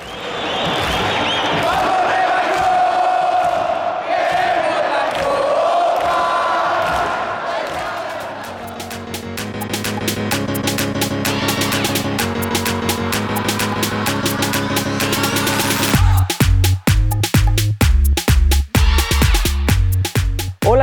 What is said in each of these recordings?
何?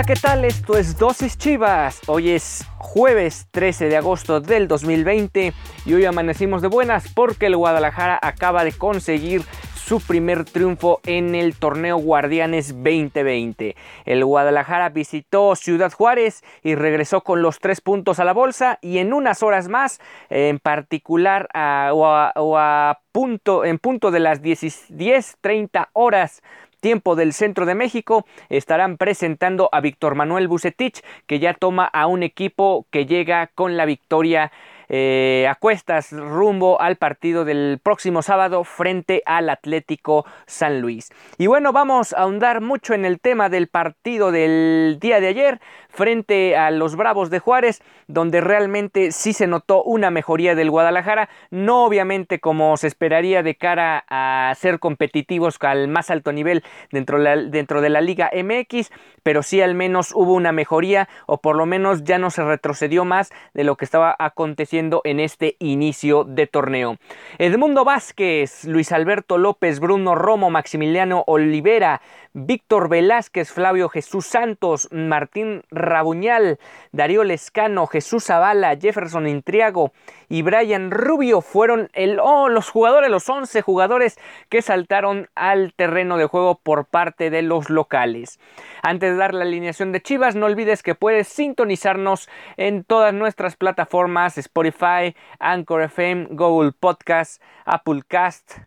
¿Qué tal? Esto es Dosis Chivas. Hoy es jueves 13 de agosto del 2020 y hoy amanecimos de buenas porque el Guadalajara acaba de conseguir su primer triunfo en el torneo Guardianes 2020. El Guadalajara visitó Ciudad Juárez y regresó con los tres puntos a la bolsa y en unas horas más, en particular o, a, punto, en punto de las 10.30 horas tiempo del centro de México estarán presentando a Víctor Manuel Bucetich que ya toma a un equipo que llega con la victoria eh, a cuestas rumbo al partido del próximo sábado frente al Atlético San Luis. Y bueno, vamos a ahondar mucho en el tema del partido del día de ayer frente a los Bravos de Juárez, donde realmente sí se notó una mejoría del Guadalajara, no obviamente como se esperaría de cara a ser competitivos al más alto nivel dentro, dentro de la Liga MX, pero sí al menos hubo una mejoría o por lo menos ya no se retrocedió más de lo que estaba aconteciendo en este inicio de torneo. Edmundo Vázquez, Luis Alberto López, Bruno Romo, Maximiliano Olivera, Víctor Velázquez, Flavio Jesús Santos, Martín Rabuñal, Darío Lescano, Jesús Zavala, Jefferson Intriago y Brian Rubio fueron oh, los jugadores, los 11 jugadores que saltaron al terreno de juego por parte de los locales. Antes de dar la alineación de Chivas, no olvides que puedes sintonizarnos en todas nuestras plataformas Spotify, Anchor FM, Google Podcast, Apple Cast,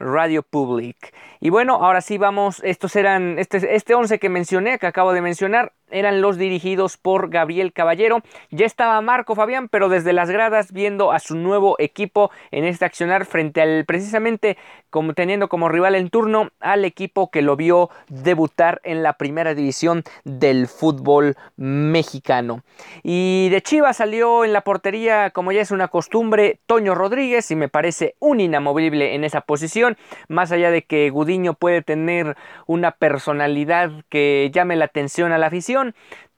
Radio Public. Y bueno, ahora sí vamos, estos eran, este, este 11 que mencioné, que acabo de mencionar, eran los dirigidos por Gabriel Caballero. Ya estaba Marco Fabián, pero desde las gradas viendo a su nuevo equipo en este accionar frente al precisamente como teniendo como rival en turno al equipo que lo vio debutar en la primera división del fútbol mexicano. Y de Chivas salió en la portería, como ya es una costumbre, Toño Rodríguez y me parece un inamovible en esa posición, más allá de que Gudiño puede tener una personalidad que llame la atención a la afición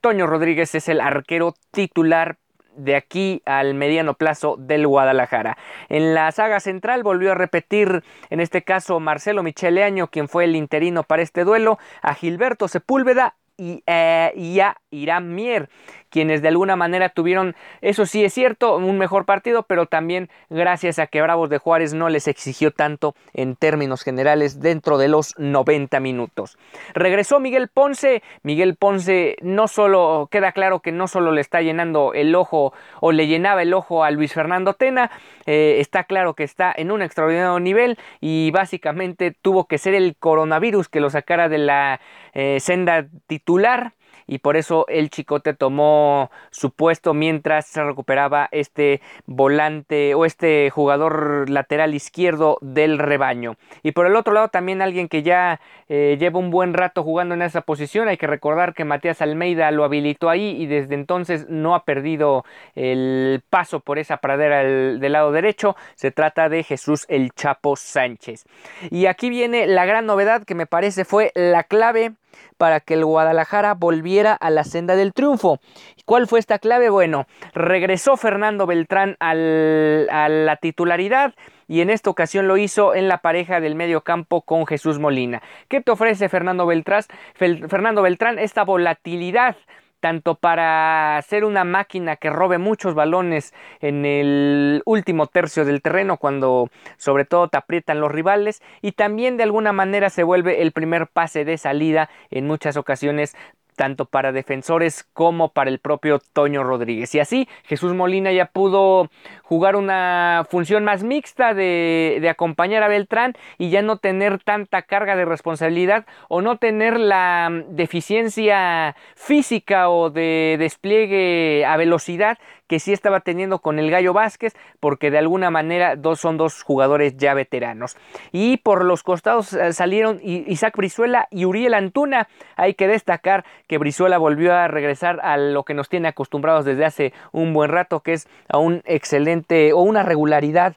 Toño Rodríguez es el arquero titular de aquí al mediano plazo del Guadalajara. En la saga central volvió a repetir, en este caso Marcelo Micheleaño, quien fue el interino para este duelo, a Gilberto Sepúlveda y, eh, y a Irán Mier quienes de alguna manera tuvieron, eso sí es cierto, un mejor partido, pero también gracias a que Bravos de Juárez no les exigió tanto en términos generales dentro de los 90 minutos. Regresó Miguel Ponce, Miguel Ponce no solo, queda claro que no solo le está llenando el ojo o le llenaba el ojo a Luis Fernando Tena, eh, está claro que está en un extraordinario nivel y básicamente tuvo que ser el coronavirus que lo sacara de la eh, senda titular y por eso el Chicote tomó su puesto mientras se recuperaba este volante o este jugador lateral izquierdo del rebaño. Y por el otro lado también alguien que ya eh, lleva un buen rato jugando en esa posición. Hay que recordar que Matías Almeida lo habilitó ahí y desde entonces no ha perdido el paso por esa pradera del lado derecho. Se trata de Jesús el Chapo Sánchez. Y aquí viene la gran novedad que me parece fue la clave para que el Guadalajara volviera a la senda del triunfo. ¿Cuál fue esta clave? Bueno, regresó Fernando Beltrán a la titularidad y en esta ocasión lo hizo en la pareja del medio campo con Jesús Molina. ¿Qué te ofrece Fernando Beltrán? Fernando Beltrán esta volatilidad tanto para ser una máquina que robe muchos balones en el último tercio del terreno cuando sobre todo te aprietan los rivales y también de alguna manera se vuelve el primer pase de salida en muchas ocasiones tanto para defensores como para el propio Toño Rodríguez. Y así Jesús Molina ya pudo jugar una función más mixta de, acompañar a Beltrán y ya no tener tanta carga de responsabilidad o no tener la deficiencia física o de despliegue a velocidad que sí estaba teniendo con el Gallo Vázquez, porque de alguna manera dos, son dos jugadores ya veteranos. Y por los costados eh, salieron Isaac Brizuela y Uriel Antuna. Hay que destacar que Brizuela volvió a regresar a lo que nos tiene acostumbrados desde hace un buen rato, que es a un excelente o una regularidad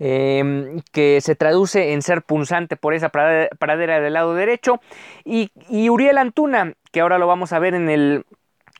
em, que se traduce en ser punzante por esa pradera del lado derecho. Y, y Uriel Antuna, que ahora lo vamos a ver en el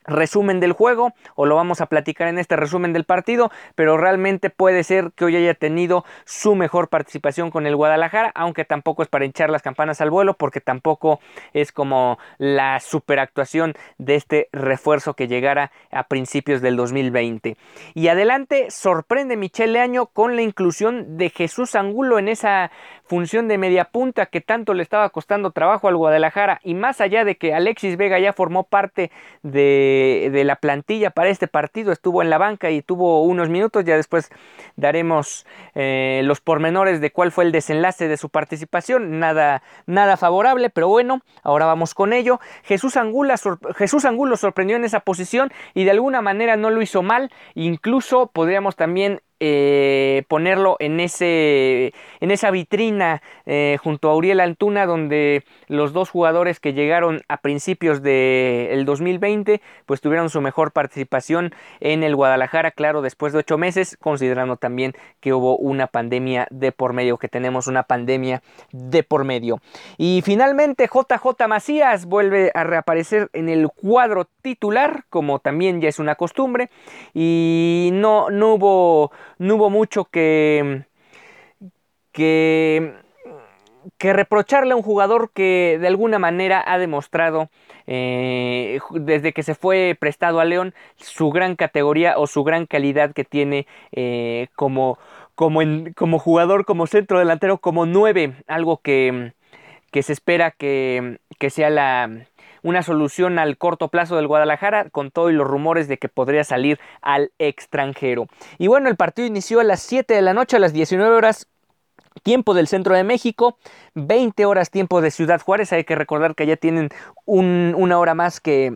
resumen del juego o lo vamos a platicar en este resumen del partido, pero realmente puede ser que hoy haya tenido su mejor participación con el Guadalajara, aunque tampoco es para hinchar las campanas al vuelo porque tampoco es como la superactuación de este refuerzo que llegara a principios del 2020. Y adelante sorprende Michel Leaño con la inclusión de Jesús Angulo en esa función de media punta que tanto le estaba costando trabajo al Guadalajara. Y más allá de que Alexis Vega ya formó parte de, de, la plantilla para este partido, estuvo en la banca y tuvo unos minutos, ya después daremos eh, los pormenores de cuál fue el desenlace de su participación, nada, nada favorable, pero bueno, ahora vamos con ello. Jesús, Angula, Jesús Angulo sorprendió en esa posición y de alguna manera no lo hizo mal, incluso podríamos también eh, ponerlo en, ese, en esa vitrina eh, junto a Uriel Antuna, donde los dos jugadores que llegaron a principios del 2020, pues tuvieron su mejor participación en el Guadalajara, claro, después de ocho meses, considerando también que hubo una pandemia de por medio, que tenemos una pandemia de por medio. Y finalmente, JJ Macías vuelve a reaparecer en el cuadro titular, como también ya es una costumbre, y no, no hubo no hubo mucho que, que, reprocharle a un jugador que de alguna manera ha demostrado eh, desde que se fue prestado a León su gran categoría o su gran calidad que tiene eh, como, como, como jugador, como centro delantero, como nueve, algo que, que se espera que, que sea la, una solución al corto plazo del Guadalajara con todos los rumores de que podría salir al extranjero. Y bueno, el partido inició a las 7 de la noche, a las 19 horas tiempo del centro de México, 20 horas tiempo de Ciudad Juárez. Hay que recordar que ya tienen una hora más que,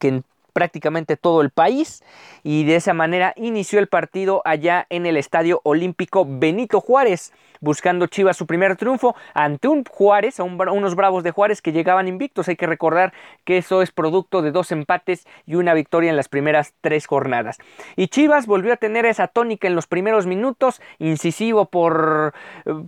que en prácticamente todo el país y de esa manera inició el partido allá en el Estadio Olímpico Benito Juárez, buscando Chivas su primer triunfo ante un Juárez, a unos Bravos de Juárez que llegaban invictos. Hay que recordar que eso es producto de dos empates y una victoria en las primeras tres jornadas. Y Chivas volvió a tener esa tónica en los primeros minutos, incisivo por Mm,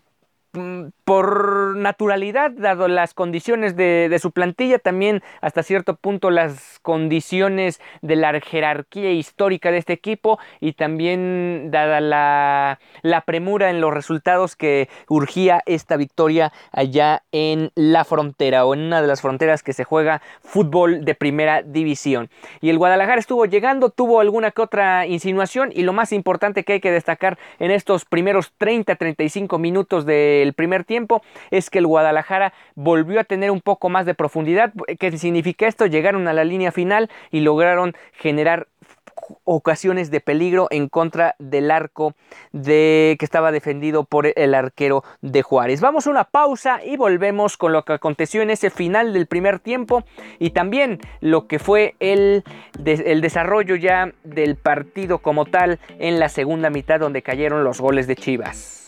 por naturalidad, dado las condiciones de, su plantilla, también hasta cierto punto las condiciones de la jerarquía histórica de este equipo y también dada la, la premura en los resultados que urgía esta victoria allá en la frontera o en una de las fronteras que se juega fútbol de primera división. Y el Guadalajara estuvo llegando, tuvo alguna que otra insinuación y lo más importante que hay que destacar en estos primeros 30-35 minutos de el primer tiempo es que el Guadalajara volvió a tener un poco más de profundidad. ¿Qué significa esto? Llegaron a la línea final y lograron generar ocasiones de peligro en contra del arco que estaba defendido por el arquero de Juárez. Vamos a una pausa y volvemos con lo que aconteció en ese final del primer tiempo y también lo que fue el desarrollo ya del partido como tal en la segunda mitad donde cayeron los goles de Chivas.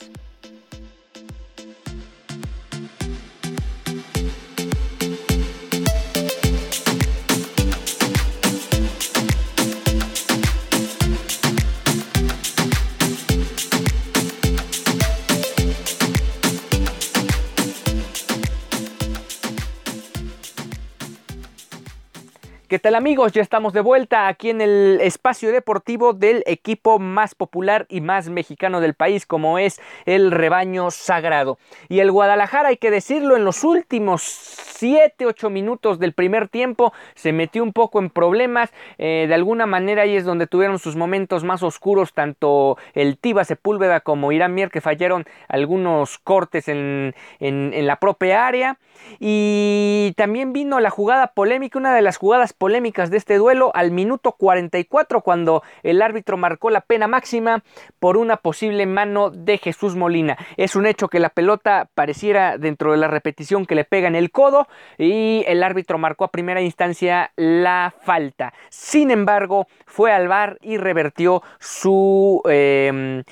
¿Qué ¿Qué tal amigos? Ya estamos de vuelta aquí en el espacio deportivo del equipo más popular y más mexicano del país como es el rebaño sagrado. Y el Guadalajara, hay que decirlo, en los últimos 7, 8 minutos del primer tiempo se metió un poco en problemas. Eh, de alguna manera ahí es donde tuvieron sus momentos más oscuros tanto el Tiba Sepúlveda como Irán Mier que fallaron algunos cortes en, en la propia área. Y también vino la jugada polémica, una de las jugadas polémicas de este duelo al minuto 44 cuando el árbitro marcó la pena máxima por una posible mano de Jesús Molina. Es un hecho que la pelota pareciera dentro de la repetición que le pega en el codo y el árbitro marcó a primera instancia la falta. Sin embargo, fue al bar y revertió su... Em,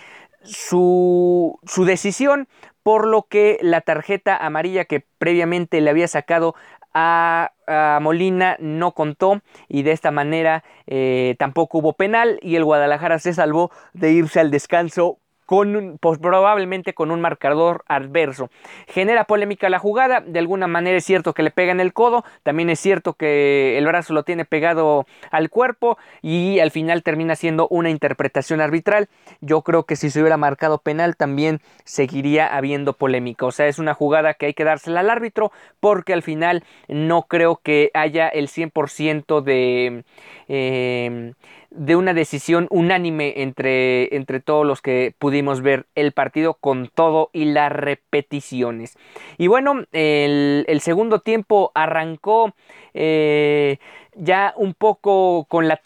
su, su, decisión, por lo que la tarjeta amarilla que previamente le había sacado a, Molina no contó y de esta manera eh, tampoco hubo penal y el Guadalajara se salvó de irse al descanso con pues, probablemente con un marcador adverso. Genera polémica la jugada, de alguna manera es cierto que le pega en el codo, también es cierto que el brazo lo tiene pegado al cuerpo y al final termina siendo una interpretación arbitral. Yo creo que si se hubiera marcado penal también seguiría habiendo polémica, o sea, es una jugada que hay que dársela al árbitro porque al final no creo que haya el 100% de... Eh, de una decisión unánime entre, entre todos los que pudimos ver el partido con todo y las repeticiones. Y bueno, el, segundo tiempo arrancó eh, ya un poco con, la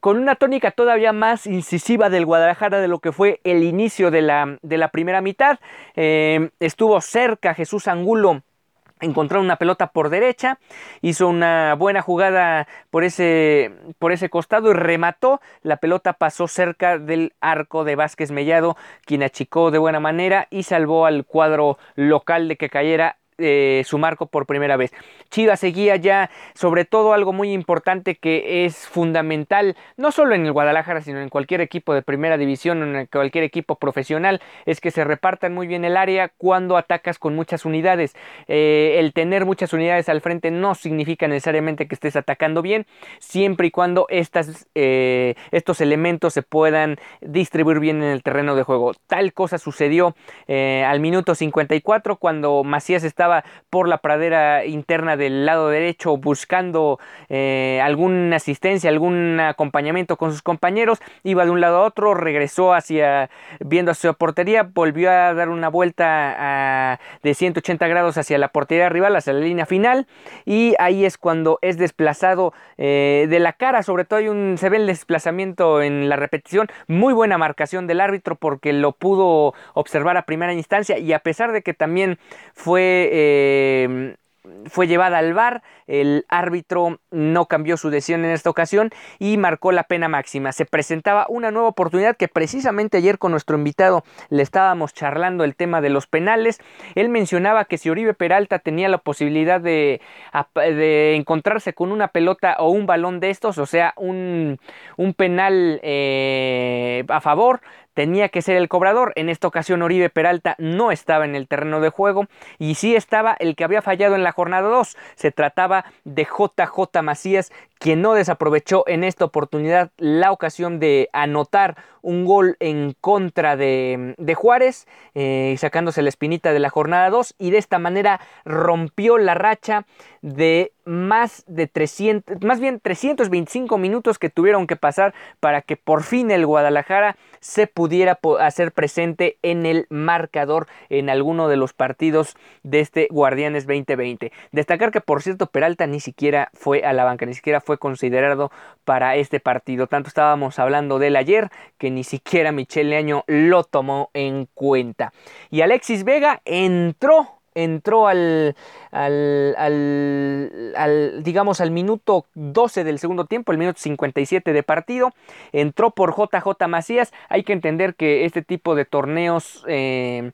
con una tónica todavía más incisiva del Guadalajara de lo que fue el inicio de la, de la primera mitad. Eh, estuvo cerca Jesús Angulo encontró una pelota por derecha, hizo una buena jugada por ese, por ese costado y remató. La pelota pasó cerca del arco de Vázquez Mellado, quien achicó de buena manera y salvó al cuadro local de que cayera eh, su marco por primera vez. Chivas seguía ya, sobre todo algo muy importante que es fundamental, no solo en el Guadalajara, sino en cualquier equipo de primera división, en cualquier equipo profesional, es que se repartan muy bien el área cuando atacas con muchas unidades. Eh, el tener muchas unidades al frente no significa necesariamente que estés atacando bien, siempre y cuando estas, eh, estos elementos se puedan distribuir bien en el terreno de juego. Tal cosa sucedió al minuto 54 cuando Macías estaba por la pradera interna del lado derecho buscando eh, alguna asistencia, algún acompañamiento con sus compañeros, iba de un lado a otro, regresó hacia, viendo hacia su portería, volvió a dar una vuelta de 180 grados hacia la portería rival, hacia la línea final, y ahí es cuando es desplazado eh, de la cara, sobre todo hay un, se ve el desplazamiento en la repetición, muy buena marcación del árbitro porque lo pudo observar a primera instancia y a pesar de que también fue eh, fue llevada al bar, el árbitro no cambió su decisión en esta ocasión y marcó la pena máxima. Se presentaba una nueva oportunidad que precisamente ayer con nuestro invitado le estábamos charlando el tema de los penales. Él mencionaba que si Oribe Peralta tenía la posibilidad de, encontrarse con una pelota o un balón de estos, o sea, un, un penal eh, a favor, tenía que ser el cobrador. En esta ocasión Oribe Peralta no estaba en el terreno de juego y sí estaba el que había fallado en la jornada 2. Se trataba de JJ Macías, quien no desaprovechó en esta oportunidad la ocasión de anotar un gol en contra de, Juárez, eh, sacándose la espinita de la jornada 2 y de esta manera rompió la racha de más de 300, más bien 325 minutos que tuvieron que pasar para que por fin el Guadalajara se pudiera hacer presente en el marcador en alguno de los partidos de este Guardianes 2020. Destacar que por cierto Peralta ni siquiera fue a la banca, ni siquiera fue considerado para este partido. Tanto estábamos hablando del ayer que ni siquiera Michele Año lo tomó en cuenta. Y Alexis Vega entró entró al, al, al, digamos, al minuto 12 del segundo tiempo, el minuto 57 de partido, entró por JJ Macías. Hay que entender que este tipo de torneos eh,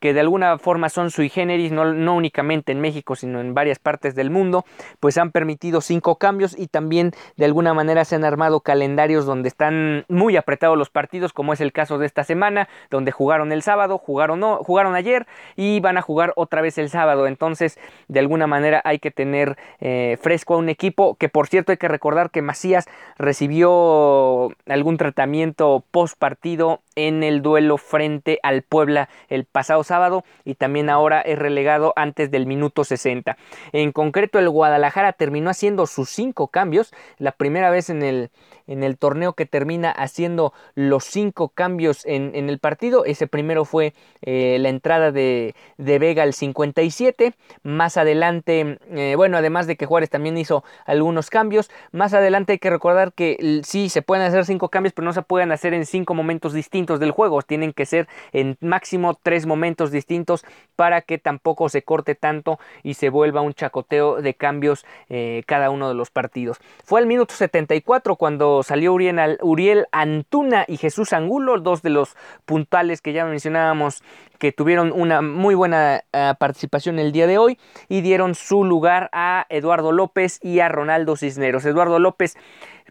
que de alguna forma son sui generis, no, no, únicamente en México, sino en varias partes del mundo, pues han permitido cinco cambios y también de alguna manera se han armado calendarios donde están muy apretados los partidos, como es el caso de esta semana, donde jugaron el sábado, jugaron, no, jugaron ayer y van a jugar otra vez el sábado. Entonces, de alguna manera hay que tener eh, fresco a un equipo que, por cierto, hay que recordar que Macías recibió algún tratamiento post partido en el duelo frente al Puebla el pasado sábado y también ahora es relegado antes del minuto 60. En concreto el Guadalajara terminó haciendo sus cinco cambios, la primera vez en el, en el torneo que termina haciendo los cinco cambios en, el partido. Ese primero fue eh, la entrada de, Vega al 57. Más adelante, eh, bueno, además de que Juárez también hizo algunos cambios. Más adelante hay que recordar que sí se pueden hacer cinco cambios, pero no se pueden hacer en cinco momentos distintos del juego. Tienen que ser en máximo tres momentos distintos para que tampoco se corte tanto y se vuelva un chacoteo de cambios eh, cada uno de los partidos. Fue al minuto 74 cuando salió Uriel, Antuna y Jesús Angulo, dos de los puntales que ya mencionábamos que tuvieron una muy buena eh, participación el día de hoy y dieron su lugar a Eduardo López y a Ronaldo Cisneros. Eduardo López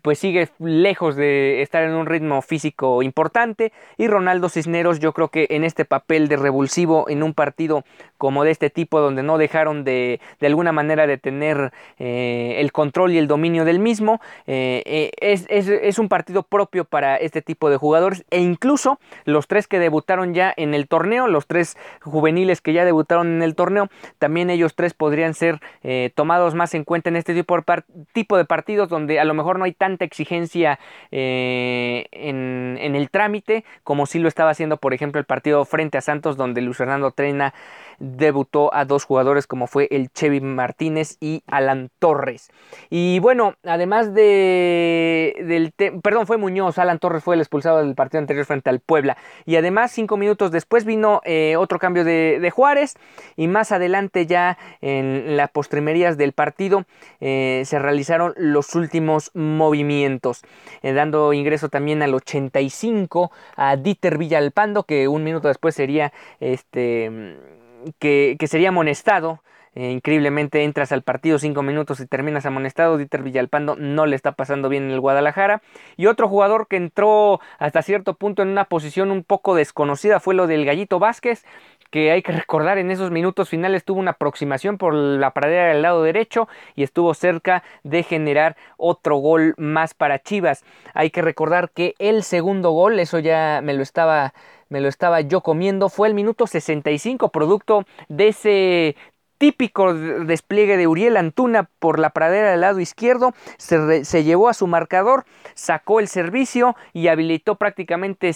pues sigue lejos de estar en un ritmo físico importante. Y Ronaldo Cisneros yo creo que en este papel de revulsivo en un partido como de este tipo donde no dejaron de, de alguna manera de tener eh, el control y el dominio del mismo eh, eh, es, es, es, un partido propio para este tipo de jugadores e incluso los tres que debutaron ya en el torneo los tres juveniles que ya debutaron en el torneo también ellos tres podrían ser tomados más en cuenta en este tipo de, tipo de partidos donde a lo mejor no hay tan exigencia eh, en, el trámite, como si lo estaba haciendo, por ejemplo, el partido frente a Santos, donde Luis Fernando Trena debutó a dos jugadores como fue el Chevy Martínez y Alan Torres. Y bueno, además de del perdón, fue Muñoz, Alan Torres fue el expulsado del partido anterior frente al Puebla. Y además, cinco minutos después vino eh, otro cambio de, Juárez. Y más adelante, ya en las postrimerías del partido, eh, se realizaron los últimos movimientos. Eh, dando ingreso también al 85 a Dieter Villalpando, que un minuto después sería este que, sería amonestado. Eh, increíblemente entras al partido cinco minutos y terminas amonestado. Dieter Villalpando no le está pasando bien en el Guadalajara. Y otro jugador que entró hasta cierto punto en una posición un poco desconocida fue lo del Gallito Vázquez, que hay que recordar en esos minutos finales tuvo una aproximación por la pradera del lado derecho y estuvo cerca de generar otro gol más para Chivas. Hay que recordar que el segundo gol, eso ya me lo estaba me lo estaba yo comiendo, fue el minuto 65, producto de ese típico despliegue de Uriel Antuna por la pradera del lado izquierdo, se, se, llevó a su marcador, sacó el servicio y habilitó prácticamente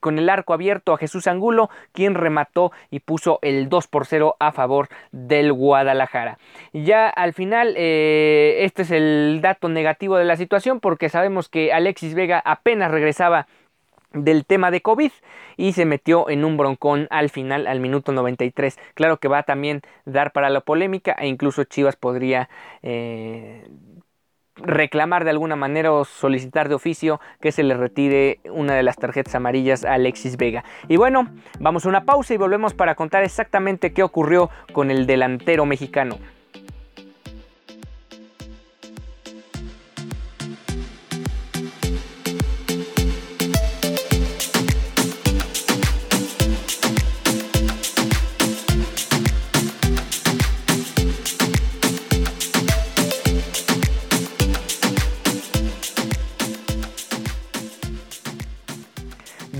con el arco abierto a Jesús Angulo, quien remató y puso el 2 por 0 a favor del Guadalajara. Ya al final, eh, este es el dato negativo de la situación porque sabemos que Alexis Vega apenas regresaba del tema de COVID y se metió en un broncón al final, al minuto 93. Claro que va a también dar para la polémica e incluso Chivas podría eh, reclamar de alguna manera o solicitar de oficio que se le retire una de las tarjetas amarillas a Alexis Vega. Y bueno, vamos a una pausa y volvemos para contar exactamente qué ocurrió con el delantero mexicano.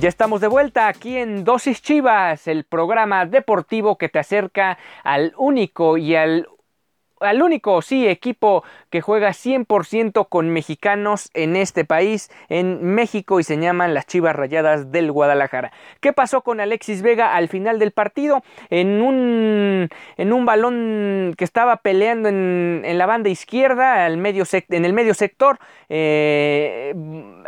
Ya estamos de vuelta aquí en Dosis Chivas, el programa deportivo que te acerca al único y al al único, sí, equipo que juega 100% con mexicanos en este país, en México, y se llaman las Chivas Rayadas del Guadalajara. ¿Qué pasó con Alexis Vega al final del partido? En un, en un balón que estaba peleando en, la banda izquierda, al medio en el medio sector, eh,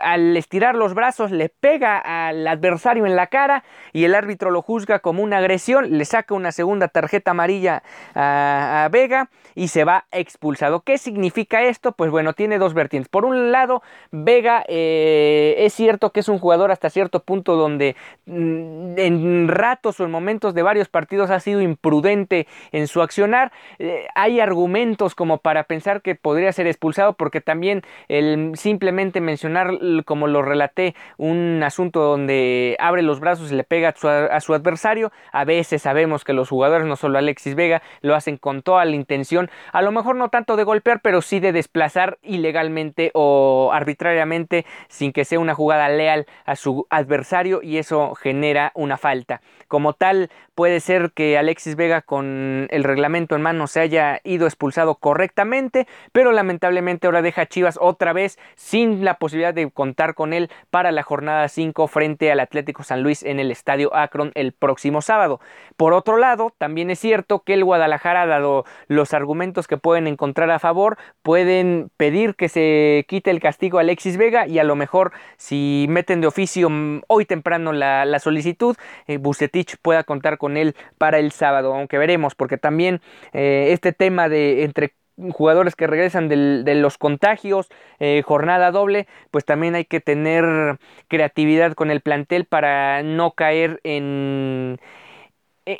al estirar los brazos le pega al adversario en la cara y el árbitro lo juzga como una agresión, le saca una segunda tarjeta amarilla a, Vega se va expulsado. ¿Qué significa esto? Pues bueno, tiene dos vertientes. Por un lado, Vega eh, es cierto que es un jugador hasta cierto punto donde mm, en ratos o en momentos de varios partidos ha sido imprudente en su accionar. Eh, hay argumentos como para pensar que podría ser expulsado porque también el simplemente mencionar, como lo relaté, un asunto donde abre los brazos y le pega a su, adversario, a veces sabemos que los jugadores, no solo Alexis Vega, lo hacen con toda la intención, a lo mejor no tanto de golpear, pero sí de desplazar ilegalmente o arbitrariamente sin que sea una jugada leal a su adversario y eso genera una falta. Como tal, puede ser que Alexis Vega con el reglamento en mano se haya ido expulsado correctamente, pero lamentablemente ahora deja a Chivas otra vez sin la posibilidad de contar con él para la jornada 5 frente al Atlético San Luis en el Estadio Akron el próximo sábado. Por otro lado, también es cierto que el Guadalajara, dado los argumentos que pueden encontrar a favor, pueden pedir que se quite el castigo a Alexis Vega y a lo mejor si meten de oficio mm, hoy temprano la, solicitud, eh, Bucetich pueda contar con él para el sábado, aunque veremos, porque también eh, este tema de entre jugadores que regresan de los contagios, eh, jornada doble, pues también hay que tener creatividad con el plantel para no caer en,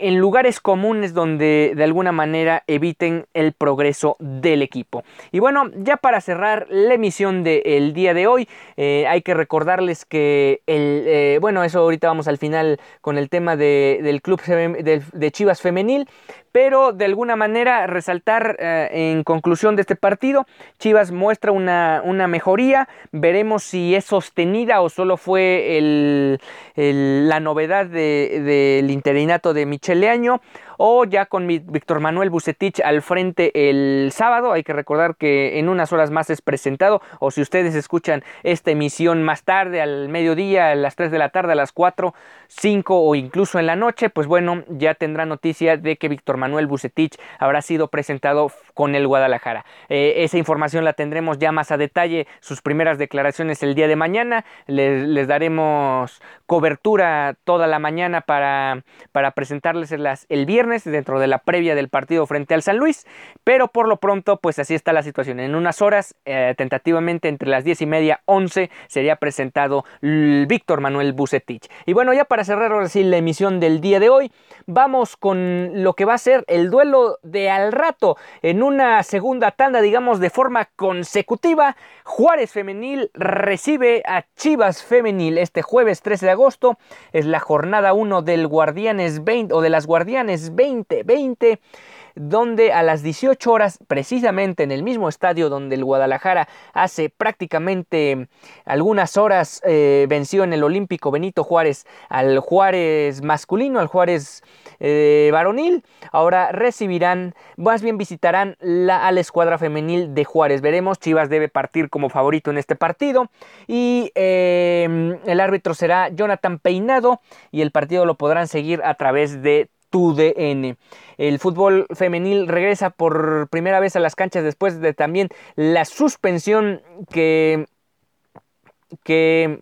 en lugares comunes donde de alguna manera eviten el progreso del equipo. Y bueno, ya para cerrar la emisión del día de hoy, eh, hay que recordarles que el, eh, bueno, eso ahorita vamos al final con el tema del club de Chivas femenil, pero de alguna manera resaltar eh, en conclusión de este partido, Chivas muestra una, mejoría, veremos si es sostenida o solo fue la novedad del interinato de Micheleaño o ya con Víctor Manuel Bucetich al frente el sábado. Hay que recordar que en unas horas más es presentado o si ustedes escuchan esta emisión más tarde, al mediodía, a las 3 de la tarde, a las 4, 5 o incluso en la noche, pues bueno, ya tendrá noticia de que Víctor Manuel Bucetich habrá sido presentado con el Guadalajara. Eh, esa información la tendremos ya más a detalle, sus primeras declaraciones el día de mañana. Les, daremos cobertura toda la mañana para, para presentarles el viernes dentro de la previa del partido frente al San Luis, pero por lo pronto pues así está la situación. En unas horas, eh, tentativamente entre las 10 y media, 11, sería presentado Víctor Manuel Bucetich. Y bueno, ya para cerrar ahora la emisión del día de hoy, vamos con lo que va a ser el duelo de al rato en una segunda tanda, digamos de forma consecutiva. Juárez Femenil recibe a Chivas Femenil este jueves 13 de agosto. Es la jornada 1 del Guardianes 20 o de las Guardianes 2020 donde a las 18 horas, precisamente en el mismo estadio donde el Guadalajara hace prácticamente algunas horas eh, venció en el Olímpico Benito Juárez al Juárez masculino, al Juárez eh, varonil, ahora recibirán, más bien visitarán la, a la escuadra femenil de Juárez. Veremos, Chivas debe partir como favorito en este partido y eh, el árbitro será Jonathan Peinado y el partido lo podrán seguir a través de tu. El fútbol femenil regresa por primera vez a las canchas después de también la suspensión que, que,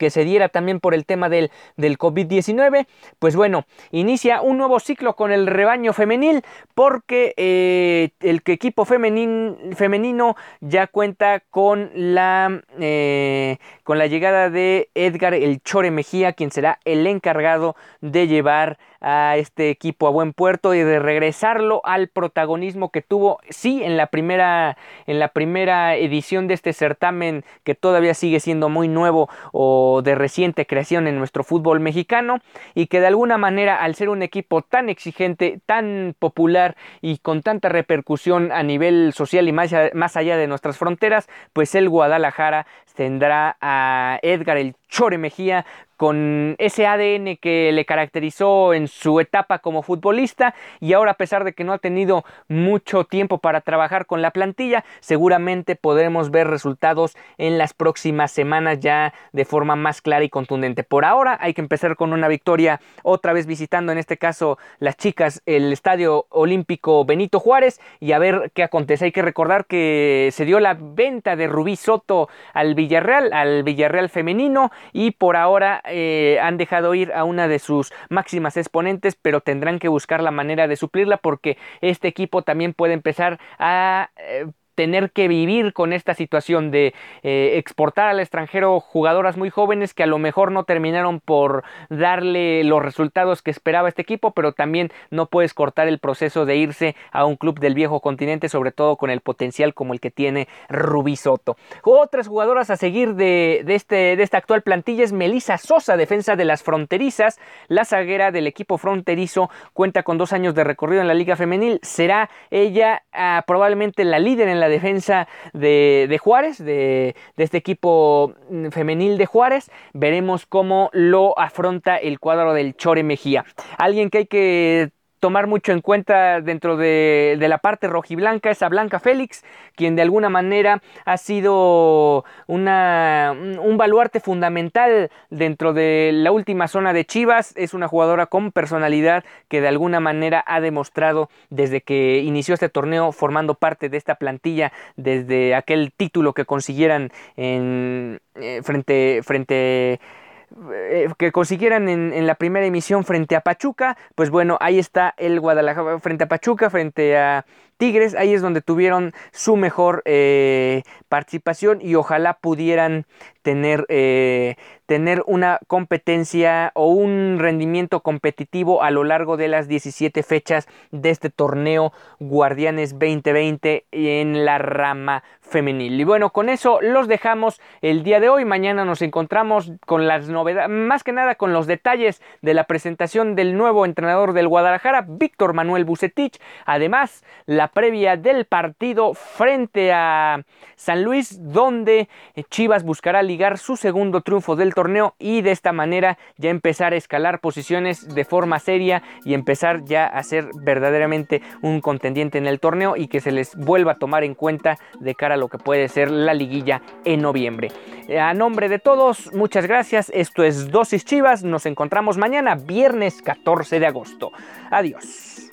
que se diera también por el tema del, del COVID-19. Pues bueno, inicia un nuevo ciclo con el rebaño femenil porque eh, el equipo femenino ya cuenta con la, eh, con la llegada de Edgar El Chore Mejía, quien será el encargado de llevar a este equipo a buen puerto y de regresarlo al protagonismo que tuvo sí en la primera en la primera edición de este certamen que todavía sigue siendo muy nuevo o de reciente creación en nuestro fútbol mexicano y que de alguna manera al ser un equipo tan exigente, tan popular y con tanta repercusión a nivel social y más, más allá de nuestras fronteras, pues el Guadalajara tendrá a Edgar el Chore Mejía con ese ADN que le caracterizó en su etapa como futbolista y ahora a pesar de que no ha tenido mucho tiempo para trabajar con la plantilla, seguramente podremos ver resultados en las próximas semanas ya de forma más clara y contundente. Por ahora hay que empezar con una victoria otra vez visitando en este caso las chicas el Estadio Olímpico Benito Juárez y a ver qué acontece. Hay que recordar que se dio la venta de Rubí Soto al Villarreal, al Villarreal femenino y por ahora eh, han dejado ir a una de sus máximas exponentes, pero tendrán que buscar la manera de suplirla porque este equipo también puede empezar a eh, tener que vivir con esta situación de eh, exportar al extranjero jugadoras muy jóvenes que a lo mejor no terminaron por darle los resultados que esperaba este equipo, pero también no puedes cortar el proceso de irse a un club del viejo continente, sobre todo con el potencial como el que tiene Rubí Soto. Otras jugadoras a seguir de, este, de esta actual plantilla es Melissa Sosa, defensa de las fronterizas, la zaguera del equipo fronterizo, cuenta con dos años de recorrido en la liga femenil, será ella ah, probablemente la líder en la defensa de, Juárez, de, de, este equipo femenil de Juárez. Veremos cómo lo afronta el cuadro del Chore Mejía. Alguien que hay que tomar mucho en cuenta dentro de, la parte rojiblanca es a Blanca Félix, quien de alguna manera ha sido una, un baluarte fundamental dentro de la última zona de Chivas. Es una jugadora con personalidad que de alguna manera ha demostrado desde que inició este torneo formando parte de esta plantilla, desde aquel título que consiguieran en, eh, frente, frente que consiguieran en, la primera emisión frente a Pachuca, pues bueno, ahí está el Guadalajara frente a Pachuca, frente a Tigres, ahí es donde tuvieron su mejor eh, participación y ojalá pudieran tener, eh, tener una competencia o un rendimiento competitivo a lo largo de las 17 fechas de este torneo Guardianes 2020 en la rama femenil. Y bueno, con eso los dejamos el día de hoy. Mañana nos encontramos con las novedades, más que nada con los detalles de la presentación del nuevo entrenador del Guadalajara, Víctor Manuel Bucetich. Además, la previa del partido frente a San Luis, donde Chivas buscará ligar su segundo triunfo del torneo y de esta manera ya empezar a escalar posiciones de forma seria y empezar ya a ser verdaderamente un contendiente en el torneo y que se les vuelva a tomar en cuenta de cara a lo que puede ser la liguilla en noviembre. A nombre de todos, muchas gracias. Esto es Dosis Chivas. Nos encontramos mañana, viernes 14 de agosto. Adiós.